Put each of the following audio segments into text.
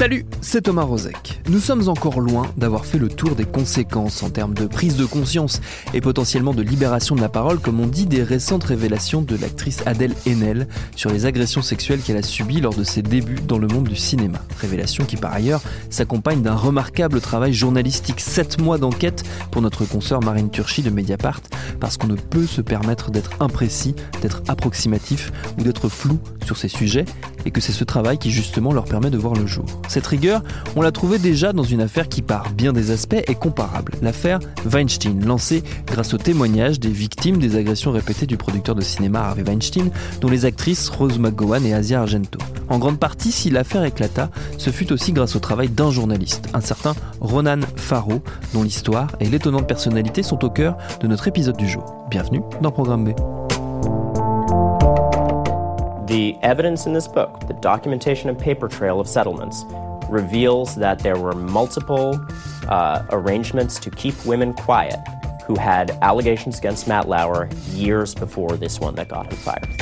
Salut, c'est Thomas Rozek. Nous sommes encore loin d'avoir fait le tour des conséquences en termes de prise de conscience et potentiellement de libération de la parole, comme on dit des récentes révélations de l'actrice Adèle Haenel sur les agressions sexuelles qu'elle a subies lors de ses débuts dans le monde du cinéma. Révélations qui par ailleurs s'accompagnent d'un remarquable travail journalistique, 7 mois d'enquête pour notre consoeur Marine Turchi de Mediapart, parce qu'on ne peut se permettre d'être imprécis, d'être approximatif ou d'être flou sur ces sujets, et que c'est ce travail qui justement leur permet de voir le jour. Cette rigueur, on l'a trouvée déjà dans une affaire qui par bien des aspects est comparable, l'affaire Weinstein, lancée grâce au témoignage des victimes des agressions répétées du producteur de cinéma Harvey Weinstein, dont les actrices Rose McGowan et Asia Argento. En grande partie, si l'affaire éclata, ce fut aussi grâce au travail d'un journaliste, un certain Ronan Farrow, dont l'histoire et l'étonnante personnalité sont au cœur de notre épisode du jour. Bienvenue dans Programme B. The evidence in this book, the documentation and paper trail of settlements, reveals that there were multiple uh, arrangements to keep women quiet who had allegations against Matt Lauer years before this one that got him fired.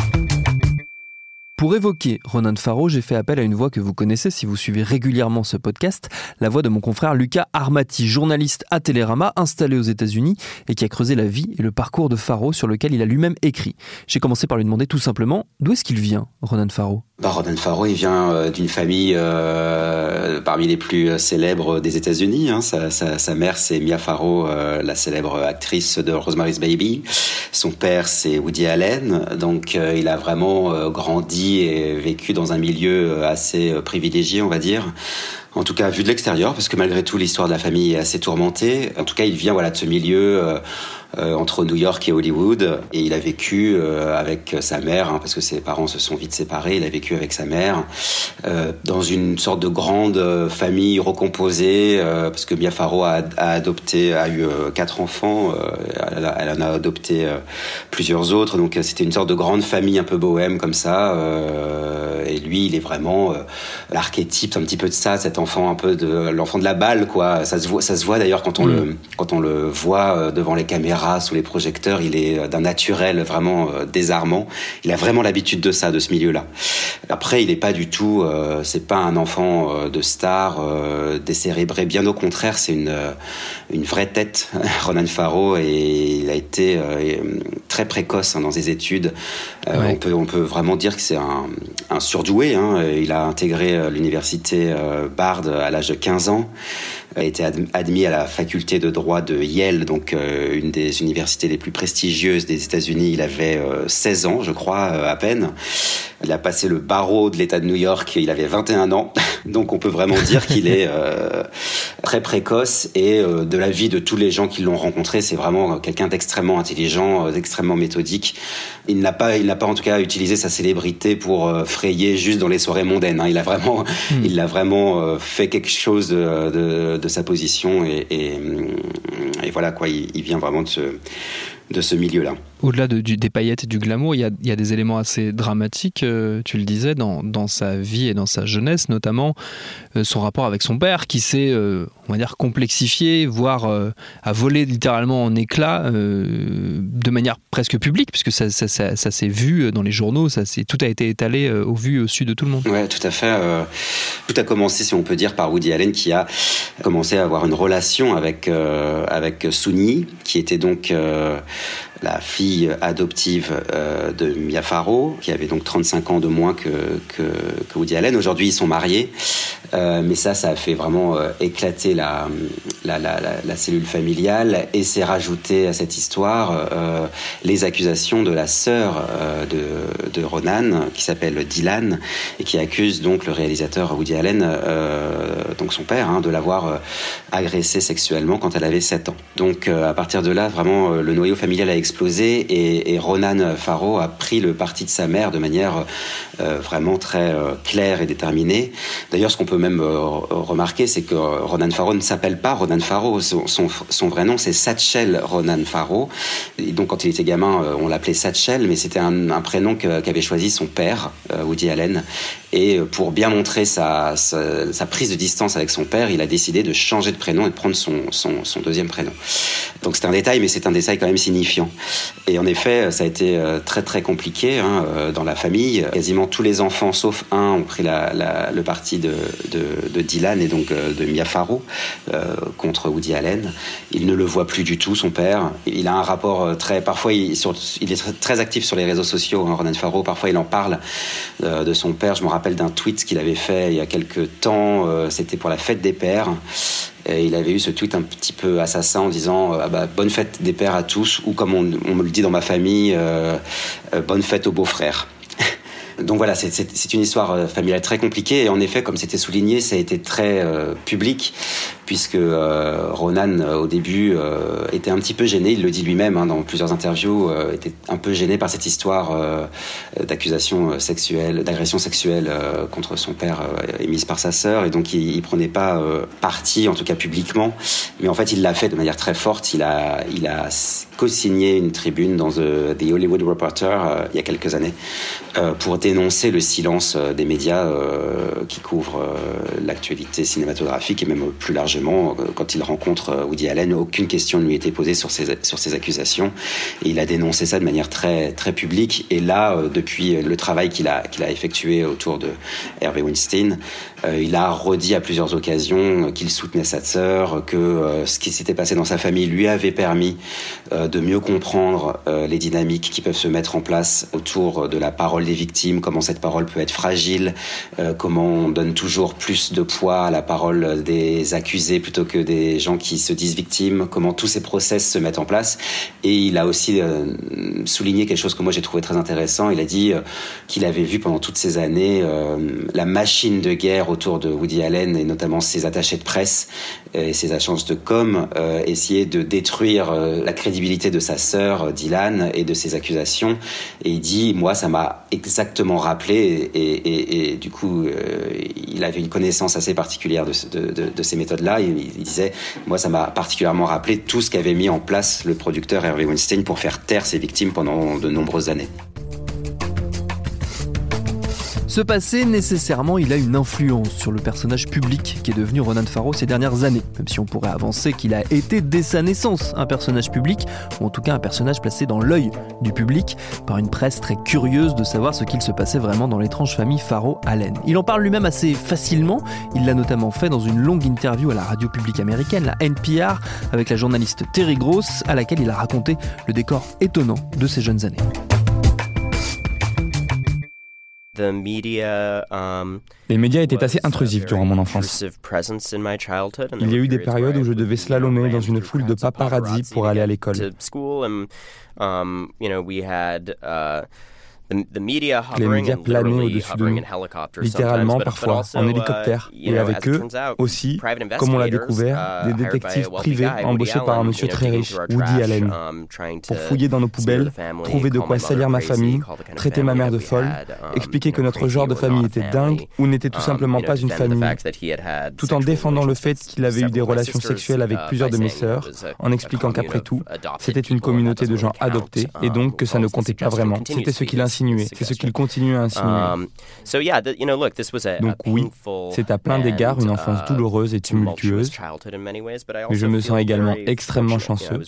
Pour évoquer Ronan Farrow, j'ai fait appel à une voix que vous connaissez si vous suivez régulièrement ce podcast, la voix de mon confrère Lucas Armati, journaliste à Télérama, installé aux États-Unis et qui a creusé la vie et le parcours de Farrow sur lequel il a lui-même écrit. J'ai commencé par lui demander tout simplement d'où est-ce qu'il vient, Ronan Farrow? Ronan Farrow, il vient euh, d'une famille euh, parmi les plus euh, célèbres des États-Unis. Hein. Sa, sa, sa, mère, c'est Mia Farrow, euh, la célèbre actrice de Rosemary's Baby. Son père, c'est Woody Allen. Donc, euh, il a vraiment grandi et vécu dans un milieu assez privilégié, on va dire. En tout cas, vu de l'extérieur, parce que malgré tout, l'histoire de la famille est assez tourmentée. En tout cas, il vient voilà de ce milieu euh, entre New York et Hollywood. Et il a vécu euh, avec sa mère, hein, parce que ses parents se sont vite séparés. Il a vécu avec sa mère euh, dans une sorte de grande famille recomposée, parce que Mia Farrow a, a, adopté, a eu quatre enfants. Elle, elle, en a adopté plusieurs autres. Donc c'était une sorte de grande famille un peu bohème comme ça. et lui, il est vraiment l'archétype un petit peu de ça, cet enfant un peu de l'enfant de la balle, quoi. Ça se voit, ça se voit d'ailleurs quand on mm. le quand on le voit devant les caméras sous les projecteurs, il est euh, d'un naturel vraiment euh, désarmant. Il a vraiment l'habitude de ça, de ce milieu-là. Après, il n'est pas du tout, euh, c'est pas un enfant de star euh, décérébré. Bien au contraire, c'est une une vraie tête, Ronan Farrow, et il a été très précoce hein, dans ses études. Ouais. On peut on peut vraiment dire que c'est un, un surdoué. Hein. Il a intégré l'université Bard à l'âge de 15 ans a été admis à la faculté de droit de Yale, donc euh, une des universités les plus prestigieuses des États-Unis. Il avait euh, 16 ans, je crois, euh, à peine. Il a passé le barreau de l'État de New York, il avait 21 ans. Donc on peut vraiment dire qu'il est euh, très précoce et euh, de la vie de tous les gens qui l'ont rencontré, c'est vraiment quelqu'un d'extrêmement intelligent, d'extrêmement méthodique. Il n'a pas, il n'a pas en tout cas utilisé sa célébrité pour frayer juste dans les soirées mondaines. Hein. Il a vraiment, mmh. il a vraiment fait quelque chose de, de, de sa position et, et, et, voilà quoi. Il, il vient vraiment de ce de ce milieu-là. Au-delà des paillettes et du glamour, il y a, des éléments assez dramatiques, euh, tu le disais, dans, sa vie et dans sa jeunesse, notamment son rapport avec son père, qui s'est, euh, on va dire, complexifié, voire euh, a volé littéralement en éclats euh, de manière presque publique, puisque ça, ça, ça, s'est vu dans les journaux, ça tout a été étalé au vu au su de tout le monde. Oui, tout à fait. tout a commencé, si on peut dire, par Woody Allen, qui a commencé à avoir une relation avec, avec Souni, qui était donc la fille adoptive euh, de Mia Farrow, qui avait donc 35 ans de moins que, Woody Allen. Aujourd'hui, ils sont mariés, euh, mais ça, ça a fait vraiment euh, éclater la, cellule familiale et s'est rajouté à cette histoire les accusations de la sœur de, Ronan, qui s'appelle Dylan, et qui accuse donc le réalisateur Woody Allen, donc son père, hein, de l'avoir agressé sexuellement quand elle avait 7 ans. Donc à partir de là, vraiment, le noyau familial a explosé et, Ronan Farrow a pris le parti de sa mère de manière euh, vraiment très euh, claire et déterminée. D'ailleurs, ce qu'on peut même euh, remarquer, c'est que Ronan Farrow ne s'appelle pas Ronan Farrow. Son, vrai nom, c'est Satchel Ronan Farrow. Donc, quand il était gamin, on l'appelait Satchel, mais c'était un, prénom qu'avait choisi son père, Woody Allen. Et pour bien montrer sa, sa, sa, prise de distance avec son père, il a décidé de changer de prénom et de prendre son, son, son deuxième prénom. Donc c'est un détail, mais c'est un détail quand même signifiant. Et en effet, ça a été euh, très très compliqué hein, euh, dans la famille. Quasiment tous les enfants, sauf un, ont pris la, la, le parti de, de, de, Dylan et donc euh, de Mia Farrow euh, contre Woody Allen. Il ne le voit plus du tout, son père. Il a un rapport très... Parfois, il, est très actif sur les réseaux sociaux, hein, Ronan Farrow. Parfois, il en parle de son père. Je me rappelle d'un tweet qu'il avait fait il y a quelques temps. C'était pour la fête des pères. Et il avait eu ce tweet un petit peu assassin en disant ah bah, bonne fête des pères à tous ou comme on, me le dit dans ma famille euh, euh, bonne fête aux beaux-frères. Donc voilà, c'est une histoire euh, familiale très compliquée et en effet, comme c'était souligné, ça a été très euh, public puisque euh, Ronan au début euh, était un petit peu gêné, il le dit lui-même hein, dans plusieurs interviews, euh, était un peu gêné par cette histoire d'accusation sexuelle, d'agression sexuelle contre son père émise par sa sœur et donc il, il prenait pas parti, en tout cas publiquement, mais en fait il l'a fait de manière très forte. Il a, il a co-signé une tribune dans The, The Hollywood Reporter il y a quelques années pour dénoncer le silence des médias qui couvrent l'actualité cinématographique et même plus largement euh, quand il rencontre euh, Woody Allen, aucune question ne lui était posée sur ces accusations. Il a dénoncé ça de manière très, très publique. Et là, euh, depuis le travail qu'il a, qu'il a effectué autour de Hervé Weinstein, il a redit à plusieurs occasions qu'il soutenait sa sœur, que ce qui s'était passé dans sa famille lui avait permis de mieux comprendre les dynamiques qui peuvent se mettre en place autour de la parole des victimes, comment cette parole peut être fragile, comment on donne toujours plus de poids à la parole des accusés plutôt que des gens qui se disent victimes, comment tous ces process se mettent en place. Et il a aussi euh, souligné quelque chose que moi j'ai trouvé très intéressant. Il a dit euh, qu'il avait vu pendant toutes ces années euh, la machine de guerre autour de Woody Allen et notamment ses attachés de presse et ses agences de com essayer de détruire la crédibilité de sa sœur Dylan et de ses accusations. Et il dit, moi ça m'a exactement rappelé et, du coup il avait une connaissance assez particulière de, ces méthodes-là là, il, il disait, moi ça m'a particulièrement rappelé tout ce qu'avait mis en place le producteur Hervé Weinstein pour faire taire ses victimes pendant de nombreuses années. Ce passé, nécessairement, il a une influence sur le personnage public qui est devenu Ronan Farrow ces dernières années, même si on pourrait avancer qu'il a été dès sa naissance un personnage public, ou en tout cas un personnage placé dans l'œil du public par une presse très curieuse de savoir ce qu'il se passait vraiment dans l'étrange famille Farrow-Allen. Il en parle lui-même assez facilement, il l'a notamment fait dans une longue interview à la radio publique américaine, la NPR, avec la journaliste Terry Gross, à laquelle il a raconté le décor étonnant de ses jeunes années. Um, Les médias étaient assez intrusifs durant mon enfance. Il y a eu des périodes où je devais slalomer dans une foule de paparazzi pour aller à l'école. Les médias planaient au-dessus de nous, littéralement parfois en hélicoptère, et avec eux aussi, comme on l'a découvert, uh, des détectives privés embauchés par un monsieur très riche, Woody Allen, um, pour fouiller dans nos poubelles, trouver de quoi salir ma famille, traiter ma mère de folle, um, expliquer que notre genre de famille était dingue ou n'était tout um, simplement pas une famille, tout en défendant le fait qu'il avait eu des relations sexuelles avec uh, plusieurs de mes sœurs, en expliquant qu'après tout, c'était une communauté de gens adoptés et donc que ça ne comptait pas vraiment. C'était ce qu'il c'est ce qu'il continue à insinuer. Um, Donc oui, c'est à plein d'égards une enfance uh, douloureuse et tumultueuse, mais je me sens également extrêmement chanceux.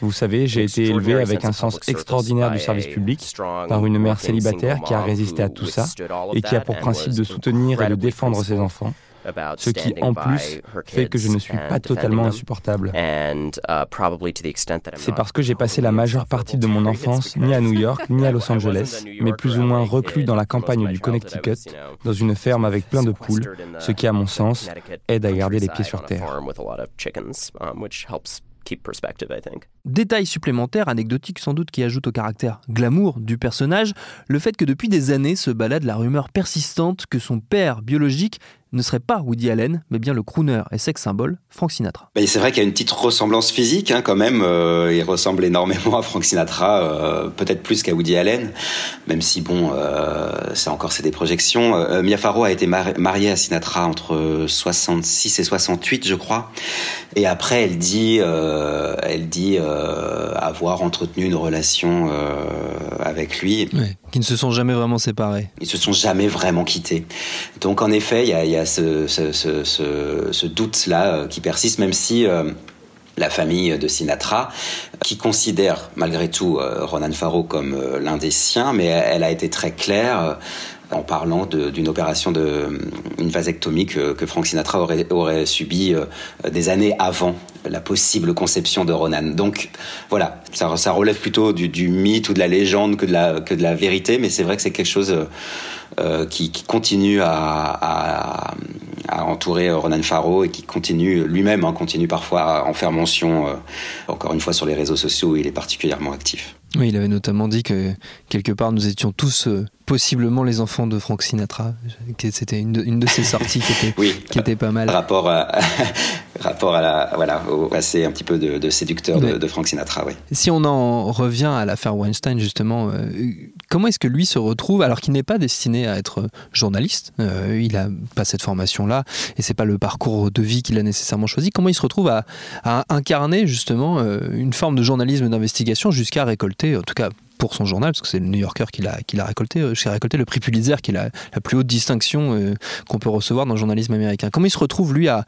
Vous savez, j'ai été élevé avec un sens extraordinaire du service public par une mère célibataire qui a résisté à tout ça et qui a pour principe de soutenir et de défendre ses enfants ce qui en plus fait que je ne suis pas totalement insupportable. Uh, C'est parce que j'ai passé la majeure partie de mon enfance ni à New York ni à Los Angeles, mais plus ou moins reclus dans la campagne du Connecticut, dans une ferme avec plein de poules, ce qui, à mon sens, aide à garder les pieds sur terre. Détail supplémentaire, anecdotique sans doute, qui ajoute au caractère glamour du personnage, le fait que depuis des années se balade la rumeur persistante que son père biologique ne serait pas Woody Allen, mais bien le crooner et sex symbole Frank Sinatra. c'est vrai qu'il y a une petite ressemblance physique hein, quand même. Euh, il ressemble énormément à Frank Sinatra, euh, peut-être plus qu'à Woody Allen, même si bon, euh, c'est encore c'est des projections. Mia Farrow a été mariée à Sinatra entre 66 et 68, je crois. Et après, elle dit, elle dit avoir entretenu une relation avec lui. Ouais, qui ne se sont jamais vraiment séparés. Ils se sont jamais vraiment quittés. Donc en effet, il y a, ce, doute-là qui persiste, même si la famille de Sinatra, qui considère malgré tout euh, Ronan Farrow comme euh, l'un des siens, mais elle a été très claire euh, en parlant d'une opération de une vasectomie que, que Frank Sinatra aurait, aurait subi des années avant la possible conception de Ronan. Donc voilà, ça, ça relève plutôt du, du, mythe ou de la légende que de la, que de la vérité, mais c'est vrai que c'est quelque chose euh, qui, qui, continue à, à, à, entourer Ronan Farrow et qui continue lui-même, hein, continue parfois à en faire mention, euh, encore une fois sur les réseaux sociaux où il est particulièrement actif. Oui, il avait notamment dit que quelque part nous étions tous euh, possiblement les enfants de Frank Sinatra. C'était une, une, de ses sorties qui était, oui, qui était pas mal. Rapport à, rapport à la, voilà, au passé un petit peu de, de séducteur de, de, Frank Sinatra. Oui. Si on en revient à l'affaire Weinstein, justement, euh, comment est-ce que lui se retrouve, alors qu'il n'est pas destiné à être journaliste, euh, il n'a pas cette formation-là, et c'est pas le parcours de vie qu'il a nécessairement choisi, comment il se retrouve à, à incarner justement une forme de journalisme d'investigation jusqu'à récolter, en tout cas pour son journal, parce que c'est le New Yorker qui l'a, récolté, euh, qui a récolté le prix Pulitzer, qui est la, plus haute distinction euh, qu'on peut recevoir dans le journalisme américain. Comment il se retrouve, lui, à,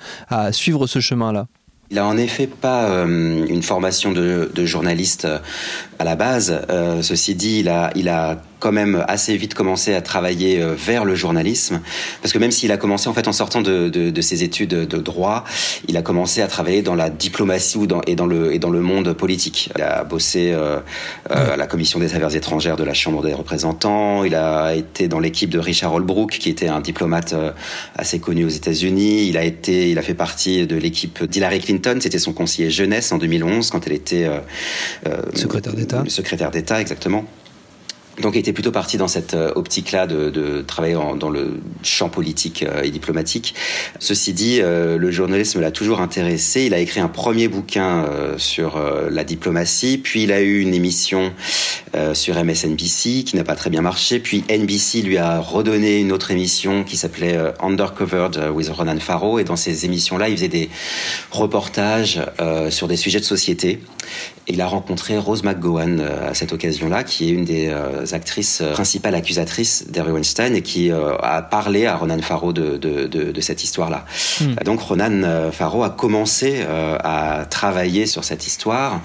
suivre ce chemin-là? Il a en effet pas euh, une formation de, journaliste à la base. Ceci dit, il a quand même assez vite commencé à travailler euh, vers le journalisme, parce que même s'il a commencé en fait en sortant de, de, de, ses études de droit, il a commencé à travailler dans la diplomatie ou dans, et dans le et dans le monde politique. Il a bossé euh, euh, à la commission des affaires étrangères de la Chambre des représentants. Il a été dans l'équipe de Richard Holbrooke, qui était un diplomate euh, assez connu aux États-Unis. Il a été, il a fait partie de l'équipe d'Hillary Clinton. C'était son conseiller jeunesse en 2011 quand elle était secrétaire d'État. Secrétaire d'État, exactement. Donc il était plutôt parti dans cette euh, optique-là de, travailler dans le champ politique euh, et diplomatique. Ceci dit, euh, le journalisme l'a toujours intéressé. Il a écrit un premier bouquin sur la diplomatie, puis il a eu une émission sur MSNBC qui n'a pas très bien marché, puis NBC lui a redonné une autre émission qui s'appelait Undercovered with Ronan Farrow, et dans ces émissions-là, il faisait des reportages sur des sujets de société. Il a rencontré Rose McGowan à cette occasion-là, qui est une des actrices euh, principales accusatrices d'Harry Weinstein et qui euh, a parlé à Ronan Farrow de, de, de, de cette histoire-là. Hmm. Donc Ronan euh, Farrow a commencé à travailler sur cette histoire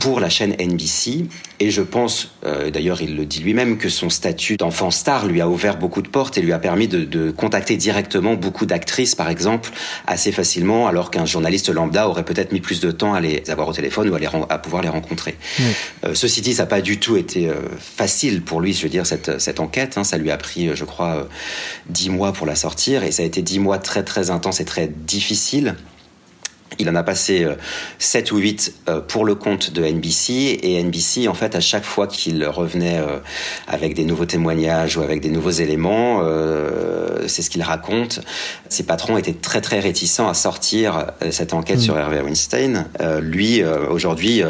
pour la chaîne NBC et je pense, d'ailleurs il le dit lui-même, que son statut d'enfant star lui a ouvert beaucoup de portes et lui a permis de, de contacter directement beaucoup d'actrices, par exemple, assez facilement, alors qu'un journaliste lambda aurait peut-être mis plus de temps à les avoir au téléphone ou à, les, à pouvoir les rencontrer. Ceci dit, ça n'a pas du tout été facile pour lui, je veux dire, cette, cette enquête. Hein, ça lui a pris, je crois, euh, dix mois pour la sortir, et ça a été dix mois très très intenses et très difficiles. Il en a passé 7 euh, ou 8 euh, pour le compte de NBC et NBC en fait à chaque fois qu'il revenait avec des nouveaux témoignages ou avec des nouveaux éléments, c'est ce qu'il raconte, ses patrons étaient très très réticents à sortir cette enquête mm. sur Hervé Weinstein. lui aujourd'hui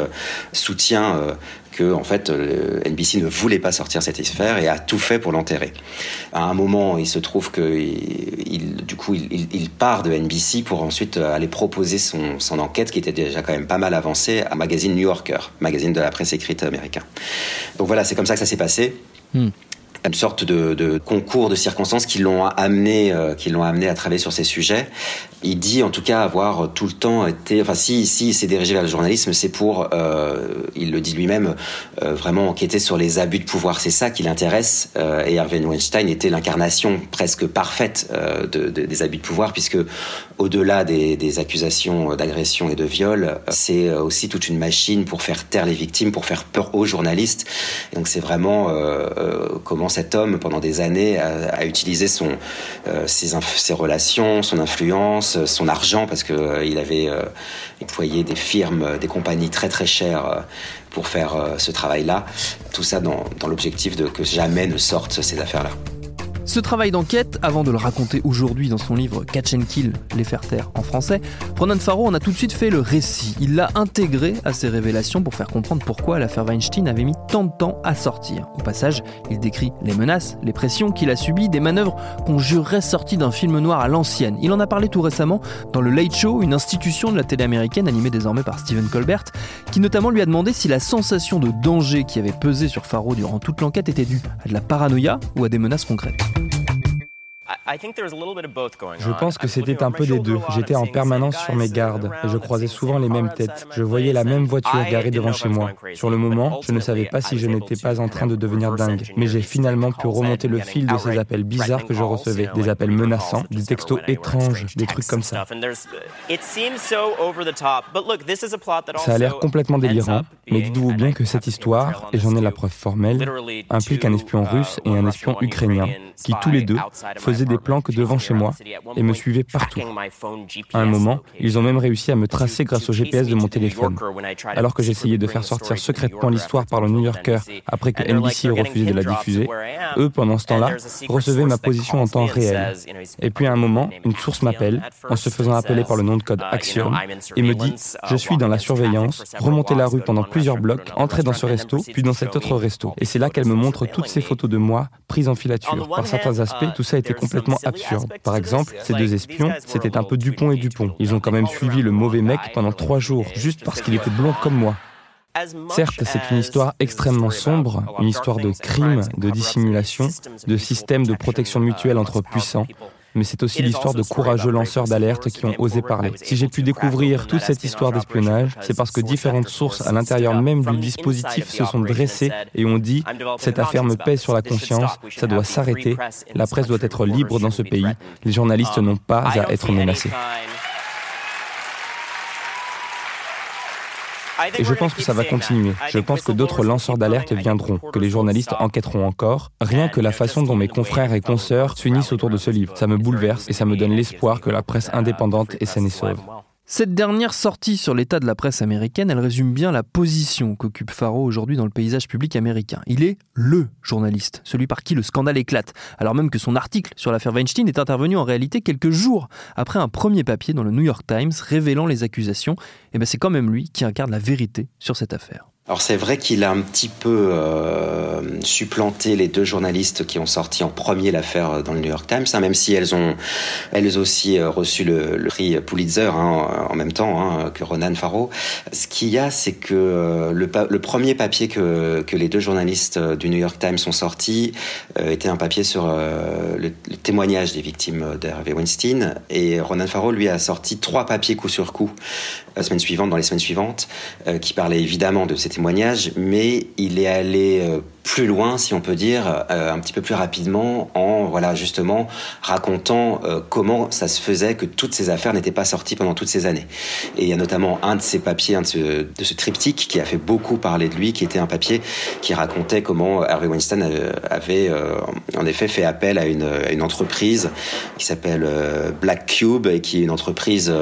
soutient que en fait NBC ne voulait pas sortir cette affaire et a tout fait pour l'enterrer. À un moment, il se trouve que il, du coup il, part de NBC pour ensuite aller proposer son, son, enquête qui était déjà quand même pas mal avancée à magazine New Yorker, magazine de la presse écrite américain. Donc voilà, c'est comme ça que ça s'est passé. Hmm une sorte de, de, concours de circonstances qui l'ont amené, euh, qui l'ont amené à travailler sur ces sujets. Il dit en tout cas avoir tout le temps été, enfin si si s'est dirigé vers le journalisme, c'est pour, euh, il le dit lui-même, euh, vraiment enquêter sur les abus de pouvoir. C'est ça qui l'intéresse. Euh, et Harvey Weinstein était l'incarnation presque parfaite euh, de, de, des abus de pouvoir, puisque au-delà des, des, accusations d'agression et de viol, c'est aussi toute une machine pour faire taire les victimes, pour faire peur aux journalistes. Donc c'est vraiment comment cet homme, pendant des années, a, utilisé euh, ses, relations, son influence, son argent, parce qu'il euh, il avait euh, employé des firmes, des compagnies très très chères pour faire ce travail-là. Tout ça dans, dans l'objectif de que jamais ne sortent ces affaires-là. Ce travail d'enquête, avant de le raconter aujourd'hui dans son livre Catch and Kill, Les faire taire en français, Ronan Farrow en a tout de suite fait le récit. Il l'a intégré à ses révélations pour faire comprendre pourquoi l'affaire Weinstein avait mis tant de temps à sortir. Au passage, il décrit les menaces, les pressions qu'il a subies, des manœuvres qu'on jurerait sorties d'un film noir à l'ancienne. Il en a parlé tout récemment dans le Late Show, une institution de la télé américaine animée désormais par Stephen Colbert, qui notamment lui a demandé si la sensation de danger qui avait pesé sur Farrow durant toute l'enquête était due à de la paranoïa ou à des menaces concrètes. Je pense que c'était un peu des deux. J'étais en permanence sur mes gardes et je croisais souvent les mêmes têtes. Je voyais la même voiture garée devant chez moi. Sur le moment, je ne savais pas si je n'étais pas en train de devenir dingue, mais j'ai finalement pu remonter le fil de ces appels bizarres que je recevais, des appels menaçants, des textos étranges, des trucs comme ça. Ça a l'air complètement délirant, mais dites-vous bien que cette histoire, et j'en ai la preuve formelle, implique un espion russe et un espion ukrainien qui tous les deux faisaient des planques devant chez moi et me suivaient partout. À un moment, ils ont même réussi à me tracer grâce au GPS de mon téléphone. Alors que j'essayais de faire sortir secrètement l'histoire par le New Yorker après que NBC ait refusé de la diffuser, eux, pendant ce temps-là, recevaient ma position en temps réel. Et puis à un moment, une source m'appelle, en se faisant appeler par le nom de code Axiom, et me dit Je suis dans la surveillance, remontez la rue pendant plusieurs blocs, entrez dans ce resto, puis dans cet autre resto. Et c'est là qu'elle me montre toutes ces photos de moi prises en filature. Par certains aspects, tout ça était complètement absurde. Par exemple, ces deux espions, c'était un peu Dupont et Dupont. Ils ont quand même suivi le mauvais mec pendant trois jours, juste parce qu'il était blond comme moi. Certes, c'est une histoire extrêmement sombre, une histoire de crime, de dissimulation, de système de protection mutuelle entre puissants, mais c'est aussi l'histoire de courageux lanceurs d'alerte qui ont osé parler. Si j'ai pu découvrir toute cette histoire d'espionnage, c'est parce que différentes sources à l'intérieur même du dispositif se sont dressées et ont dit cette affaire me pèse sur la conscience, ça doit s'arrêter, la presse doit être libre dans ce pays, les journalistes n'ont pas à être menacés. Et je pense que ça va continuer. Je pense que d'autres lanceurs d'alerte viendront, que les journalistes enquêteront encore. Rien que la façon dont mes confrères et consoeurs s'unissent autour de ce livre. Ça me bouleverse et ça me donne l'espoir que la presse indépendante est saine et sauve. Cette dernière sortie sur l'état de la presse américaine, elle résume bien la position qu'occupe Faro aujourd'hui dans le paysage public américain. Il est LE journaliste, celui par qui le scandale éclate, alors même que son article sur l'affaire Weinstein est intervenu en réalité quelques jours après un premier papier dans le New York Times révélant les accusations. Et ben c'est quand même lui qui incarne la vérité sur cette affaire. Alors c'est vrai qu'il a un petit peu euh, supplanté les deux journalistes qui ont sorti en premier l'affaire dans le New York Times, hein, même si elles ont elles aussi euh, reçu le, prix Pulitzer hein, en même temps hein, que Ronan Farrow. Ce qu'il y a, c'est que euh, le, premier papier que, que les deux journalistes du New York Times ont sorti euh, était un papier sur le, le, témoignage des victimes d'Harvey Weinstein, et Ronan Farrow lui a sorti trois papiers coup sur coup la semaine suivante, dans les semaines suivantes, qui parlaient évidemment de ces témoignage, mais il est allé euh, plus loin, si on peut dire, euh, un petit peu plus rapidement, en voilà justement racontant euh, comment ça se faisait que toutes ces affaires n'étaient pas sorties pendant toutes ces années. Et il y a notamment un de ces papiers, un de ce, de ce triptyque qui a fait beaucoup parler de lui, qui était un papier qui racontait comment Harvey Weinstein avait en effet fait appel à une, à une entreprise qui s'appelle Black Cube et qui est une entreprise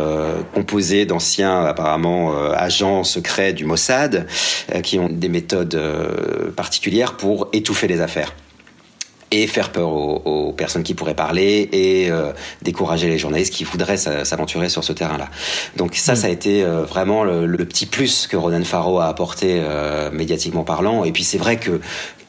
composée d'anciens apparemment agents secrets du Mossad qui ont des méthodes euh, particulières pour étouffer les affaires et faire peur aux, personnes qui pourraient parler et euh, décourager les journalistes qui voudraient s'aventurer sur ce terrain-là. Donc ça, ça a été vraiment le, petit plus que Ronan Farrow a apporté médiatiquement parlant. Et puis c'est vrai que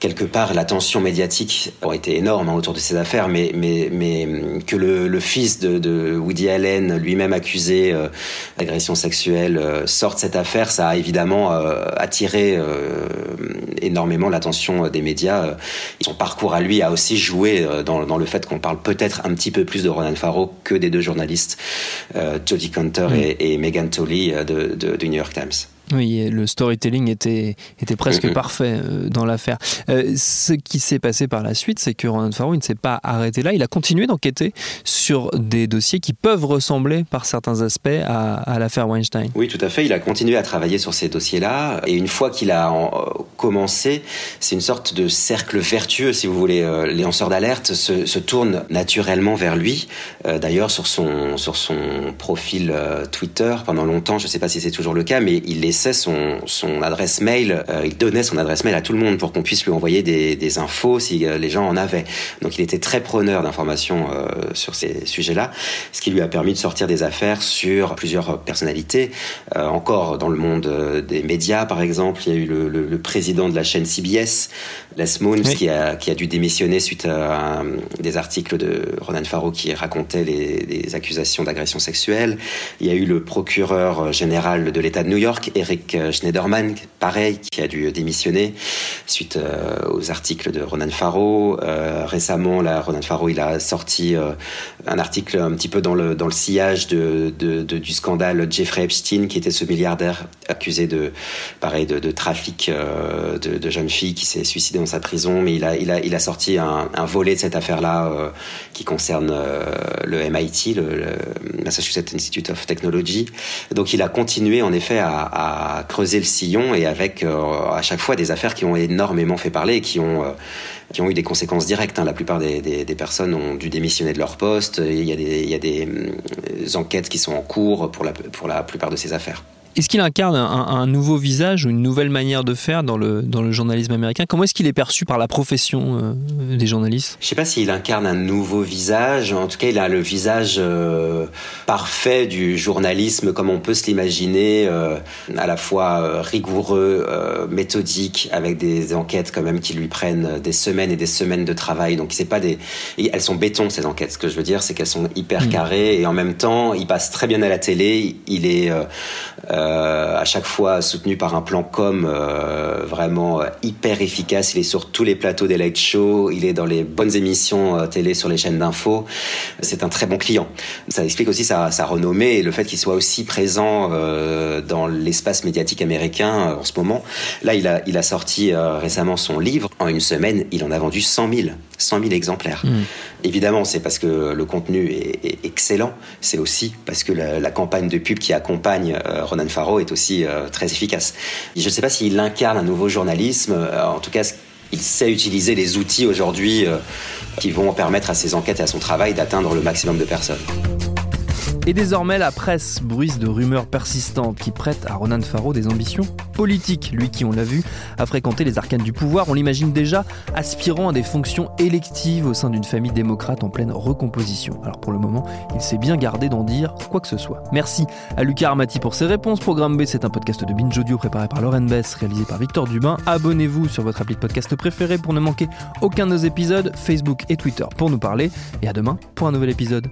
quelque part, la tension médiatique aurait été énorme hein, autour de ces affaires, mais, mais, mais que le, le fils de, de, Woody Allen, lui-même accusé euh, d'agression sexuelle, euh, sorte cette affaire, ça a évidemment euh, attiré euh, énormément l'attention des médias. Son parcours à lui a aussi joué dans, dans le fait qu'on parle peut-être un petit peu plus de Ronan Farrow que des deux journalistes, Jodie Cantor et, et, Megan Tolley de, de, du New York Times. Oui, le storytelling était, était presque parfait euh, dans l'affaire. Euh, ce qui s'est passé par la suite, c'est que Ronan Farrow ne s'est pas arrêté là. Il a continué d'enquêter sur des dossiers qui peuvent ressembler par certains aspects à, l'affaire Weinstein. Oui, tout à fait. Il a continué à travailler sur ces dossiers-là. Et une fois qu'il a euh, commencé, c'est une sorte de cercle vertueux, si vous voulez. les lanceurs d'alerte se, se, tournent naturellement vers lui. D'ailleurs, sur son, sur son profil Twitter, pendant longtemps, je ne sais pas si c'est toujours le cas, mais il les son, son adresse mail, euh, il donnait son adresse mail à tout le monde pour qu'on puisse lui envoyer des, des infos si les gens en avaient. Donc il était très preneur d'informations sur ces sujets-là, ce qui lui a permis de sortir des affaires sur plusieurs personnalités. encore dans le monde des médias, par exemple, il y a eu le, le, président de la chaîne CBS, Les Moons, qui, a, qui a dû démissionner suite à des articles de Ronan Farrow qui racontaient les, les accusations d'agression sexuelle. Il y a eu le procureur général de l'État de New York, Eric Schneiderman, pareil, qui a dû démissionner suite euh, aux articles de Ronan Farrow. Euh, récemment, là, Ronan Farrow, il a sorti euh, un article un petit peu dans le, dans le sillage du scandale Jeffrey Epstein, qui était ce milliardaire accusé de, pareil, de, trafic de, jeunes filles qui s'est suicidé dans sa prison. Mais il a, il a, il a sorti un, volet de cette affaire-là qui concerne le MIT, le, Massachusetts Institute of Technology. Donc il a continué en effet à creuser le sillon et avec à chaque fois des affaires qui ont énormément fait parler et qui ont qui ont eu des conséquences directes. Hein. La plupart des, personnes ont dû démissionner de leur poste. il y a des, il y a des enquêtes qui sont en cours pour la, pour la plupart de ces affaires. Est-ce qu'il incarne un, nouveau visage ou une nouvelle manière de faire dans le, dans le journalisme américain? Comment est-ce qu'il est perçu par la profession euh, des journalistes? Je ne sais pas s'il incarne un nouveau visage. En tout cas, il a le visage euh, parfait du journalisme comme on peut se l'imaginer, euh, à la fois rigoureux, méthodique, avec des enquêtes quand même qui lui prennent des semaines et des semaines de travail. Donc c'est pas des, elles sont béton ces enquêtes. Ce que je veux dire, c'est qu'elles sont hyper mmh. carrées et en même temps, il passe très bien à la télé. Il est euh, à chaque fois soutenu par un plan com euh, vraiment euh, hyper efficace. Il est sur tous les plateaux des late shows, il est dans les bonnes émissions télé sur les chaînes d'infos. C'est un très bon client. Ça explique aussi sa, sa renommée et le fait qu'il soit aussi présent dans l'espace médiatique américain en ce moment. Là, il a, il a sorti récemment son livre. En une semaine, il en a vendu 100 000. 100 000 exemplaires. Mmh. Évidemment, c'est parce que le contenu est, excellent. C'est aussi parce que la, campagne de pub qui accompagne Ronan Faro est aussi euh, très efficace. Je ne sais pas s'il incarne un nouveau journalisme. Euh, en tout cas, il sait utiliser les outils aujourd'hui euh, qui vont permettre à ses enquêtes et à son travail d'atteindre le maximum de personnes. Et désormais, la presse bruise de rumeurs persistantes qui prêtent à Ronan Farrow des ambitions politiques. Lui qui, on l'a vu, a fréquenté les arcanes du pouvoir, on l'imagine déjà aspirant à des fonctions électives au sein d'une famille démocrate en pleine recomposition. Alors pour le moment, il s'est bien gardé d'en dire quoi que ce soit. Merci à Lucas Armati pour ses réponses. Programme B, c'est un podcast de Binge Audio préparé par Lauren Bess, réalisé par Victor Dubin. Abonnez-vous sur votre appli de podcast préféré pour ne manquer aucun de nos épisodes, Facebook et Twitter pour nous parler. Et à demain pour un nouvel épisode.